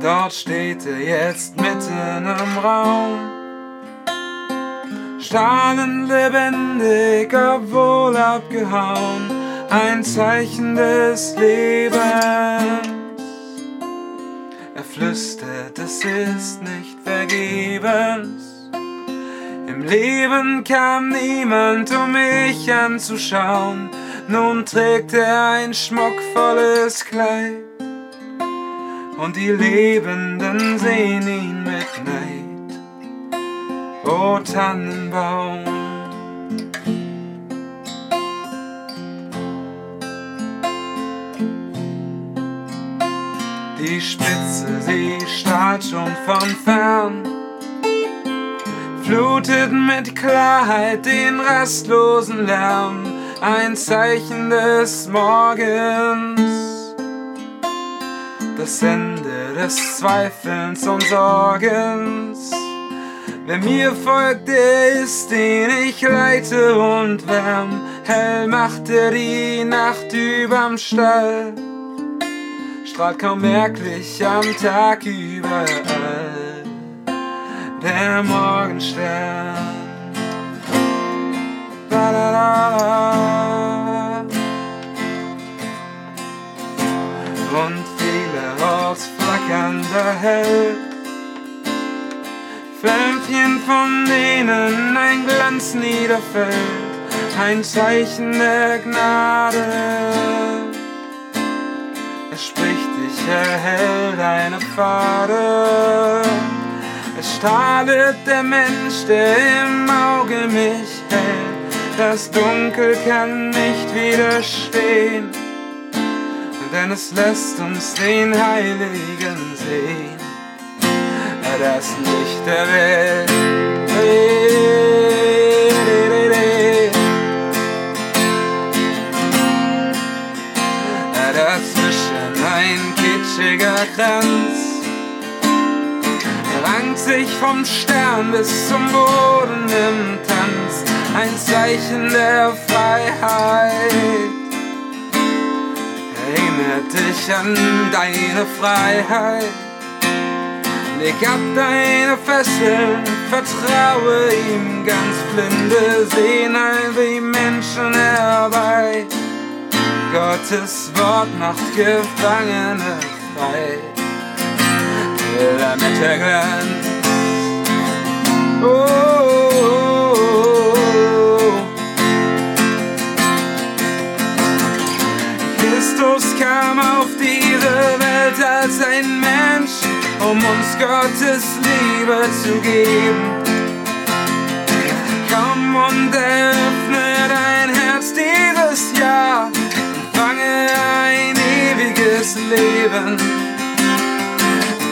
Dort steht er jetzt mitten im Raum. Strahlend lebendig, obwohl abgehauen. Ein Zeichen des Lebens. Er flüstert, es ist nicht vergebens. Im Leben kam niemand, um mich anzuschauen. Nun trägt er ein schmuckvolles Kleid und die Lebenden sehen ihn mit Neid. O Tannenbaum. Die Spitze, sie strahlt schon von fern, flutet mit Klarheit den rastlosen Lärm, ein Zeichen des Morgens das Ende des Zweifelns und Sorgens. Wer mir folgt, der ist, den ich leite und wärm. Hell macht er die Nacht überm Stall. Strahlt kaum merklich am Tag überall. Der Morgenstern. Hell. Flämmchen, von denen ein Glanz niederfällt, ein Zeichen der Gnade. Es spricht dich, erhält deine Pfade. Es strahlet der Mensch, der im Auge mich hält. Das Dunkel kann nicht widerstehen denn es lässt uns den Heiligen sehen, das Licht der Welt. Dazwischen ein kitschiger Kranz, rankt sich vom Stern bis zum Boden im Tanz, ein Zeichen der Freiheit dich an deine Freiheit. Leg ab deine Fesseln, vertraue ihm ganz blinde, sehen all die Menschen herbei. Gottes Wort macht Gefangene frei. Damit er als ein Mensch, um uns Gottes Liebe zu geben. Komm und eröffne dein Herz dieses Jahr, fange ein ewiges Leben.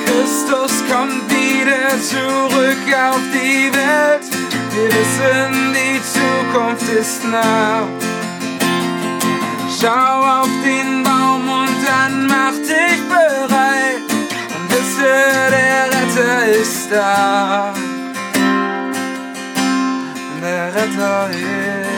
Christus kommt wieder zurück auf die Welt, wir wissen, die Zukunft ist nah. Schau auf den Baum und dann mach dich Retter ist da. Der Retter ist